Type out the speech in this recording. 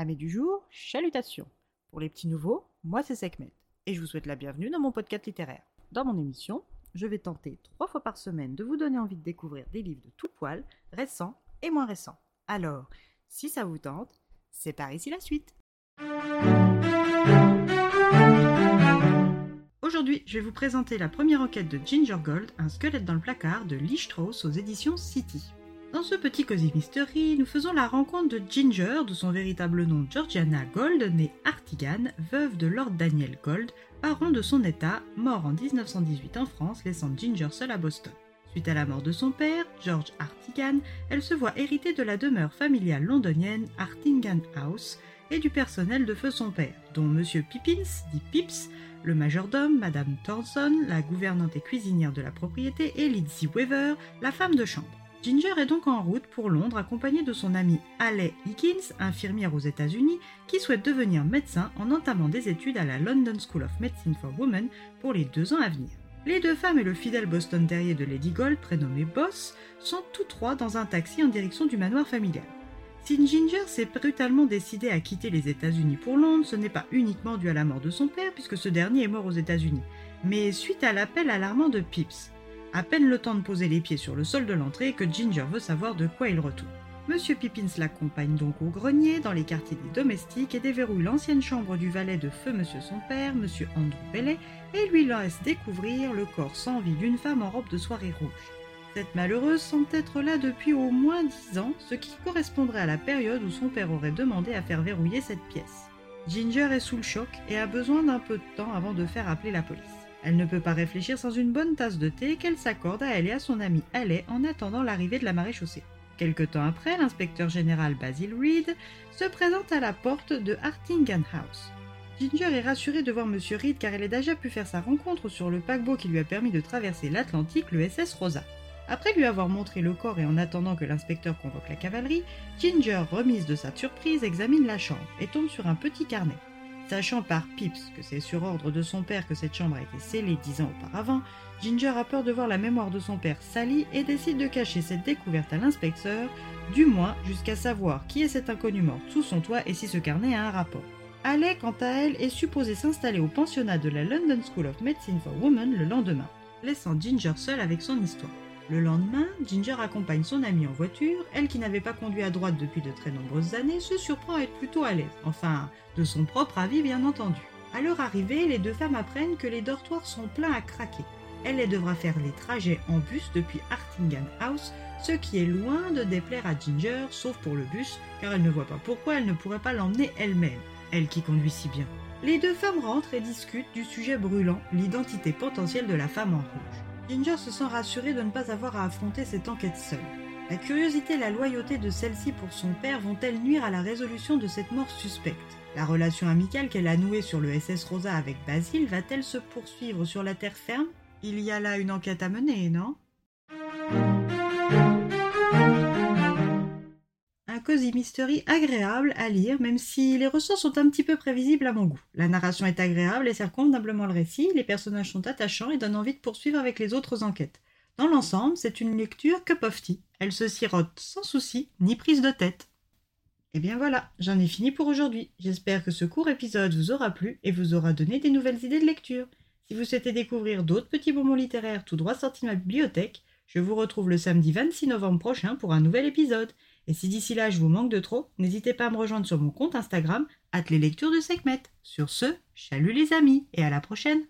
Amis du jour, chalutations. Pour les petits nouveaux, moi c'est Sekhmet et je vous souhaite la bienvenue dans mon podcast littéraire. Dans mon émission, je vais tenter trois fois par semaine de vous donner envie de découvrir des livres de tout poil, récents et moins récents. Alors, si ça vous tente, c'est par ici la suite. Aujourd'hui, je vais vous présenter la première enquête de Ginger Gold, un squelette dans le placard de Lee aux éditions City. Dans ce petit Cozy Mystery, nous faisons la rencontre de Ginger, de son véritable nom Georgiana Gold, née Artigan, veuve de Lord Daniel Gold, baron de son état, mort en 1918 en France, laissant Ginger seule à Boston. Suite à la mort de son père, George Artigan, elle se voit héritée de la demeure familiale londonienne Artingan House et du personnel de feu son père, dont Monsieur Pippins, dit Pips, le majordome, Madame Thornton, la gouvernante et cuisinière de la propriété, et Lizzie Weaver, la femme de chambre. Ginger est donc en route pour Londres accompagnée de son amie Halle Higgins, infirmière aux États-Unis, qui souhaite devenir médecin en entamant des études à la London School of Medicine for Women pour les deux ans à venir. Les deux femmes et le fidèle Boston Terrier de Lady Gold, prénommé Boss, sont tous trois dans un taxi en direction du manoir familial. Si Ginger s'est brutalement décidée à quitter les États-Unis pour Londres, ce n'est pas uniquement dû à la mort de son père, puisque ce dernier est mort aux États-Unis, mais suite à l'appel alarmant de Pips. À peine le temps de poser les pieds sur le sol de l'entrée que Ginger veut savoir de quoi il retourne. Monsieur Pippins l'accompagne donc au grenier, dans les quartiers des domestiques, et déverrouille l'ancienne chambre du valet de feu Monsieur son père, Monsieur Andrew Bellet, et lui laisse découvrir le corps sans vie d'une femme en robe de soirée rouge. Cette malheureuse semble être là depuis au moins dix ans, ce qui correspondrait à la période où son père aurait demandé à faire verrouiller cette pièce. Ginger est sous le choc et a besoin d'un peu de temps avant de faire appeler la police. Elle ne peut pas réfléchir sans une bonne tasse de thé qu'elle s'accorde à elle et à son amie Haley en attendant l'arrivée de la marée chaussée. Quelque temps après, l'inspecteur général Basil Reed se présente à la porte de Hartingham House. Ginger est rassurée de voir M. Reed car elle a déjà pu faire sa rencontre sur le paquebot qui lui a permis de traverser l'Atlantique, le SS Rosa. Après lui avoir montré le corps et en attendant que l'inspecteur convoque la cavalerie, Ginger, remise de sa surprise, examine la chambre et tombe sur un petit carnet. Sachant par Pips que c'est sur ordre de son père que cette chambre a été scellée dix ans auparavant, Ginger a peur de voir la mémoire de son père salie et décide de cacher cette découverte à l'inspecteur, du moins jusqu'à savoir qui est cet inconnu mort sous son toit et si ce carnet a un rapport. Halle, quant à elle, est supposée s'installer au pensionnat de la London School of Medicine for Women le lendemain, laissant Ginger seule avec son histoire. Le lendemain, Ginger accompagne son amie en voiture. Elle, qui n'avait pas conduit à droite depuis de très nombreuses années, se surprend à être plutôt à l'aise. Enfin, de son propre avis, bien entendu. À leur arrivée, les deux femmes apprennent que les dortoirs sont pleins à craquer. Elle les devra faire les trajets en bus depuis Hartingham House, ce qui est loin de déplaire à Ginger, sauf pour le bus, car elle ne voit pas pourquoi elle ne pourrait pas l'emmener elle-même, elle qui conduit si bien. Les deux femmes rentrent et discutent du sujet brûlant, l'identité potentielle de la femme en rouge. Ginger se sent rassurée de ne pas avoir à affronter cette enquête seule. La curiosité et la loyauté de celle-ci pour son père vont-elles nuire à la résolution de cette mort suspecte? La relation amicale qu'elle a nouée sur le SS Rosa avec Basil va-t-elle se poursuivre sur la terre ferme? Il y a là une enquête à mener, non? Cosy mystery agréable à lire, même si les ressorts sont un petit peu prévisibles à mon goût. La narration est agréable et sert convenablement le récit, les personnages sont attachants et donnent envie de poursuivre avec les autres enquêtes. Dans l'ensemble, c'est une lecture cup of. Elle se sirote sans souci, ni prise de tête. Et bien voilà, j'en ai fini pour aujourd'hui. J'espère que ce court épisode vous aura plu et vous aura donné des nouvelles idées de lecture. Si vous souhaitez découvrir d'autres petits bonbons littéraires tout droit sortis de ma bibliothèque, je vous retrouve le samedi 26 novembre prochain pour un nouvel épisode. Et si d'ici là je vous manque de trop, n'hésitez pas à me rejoindre sur mon compte Instagram, les lectures de Sekhmet. Sur ce, chalut les amis et à la prochaine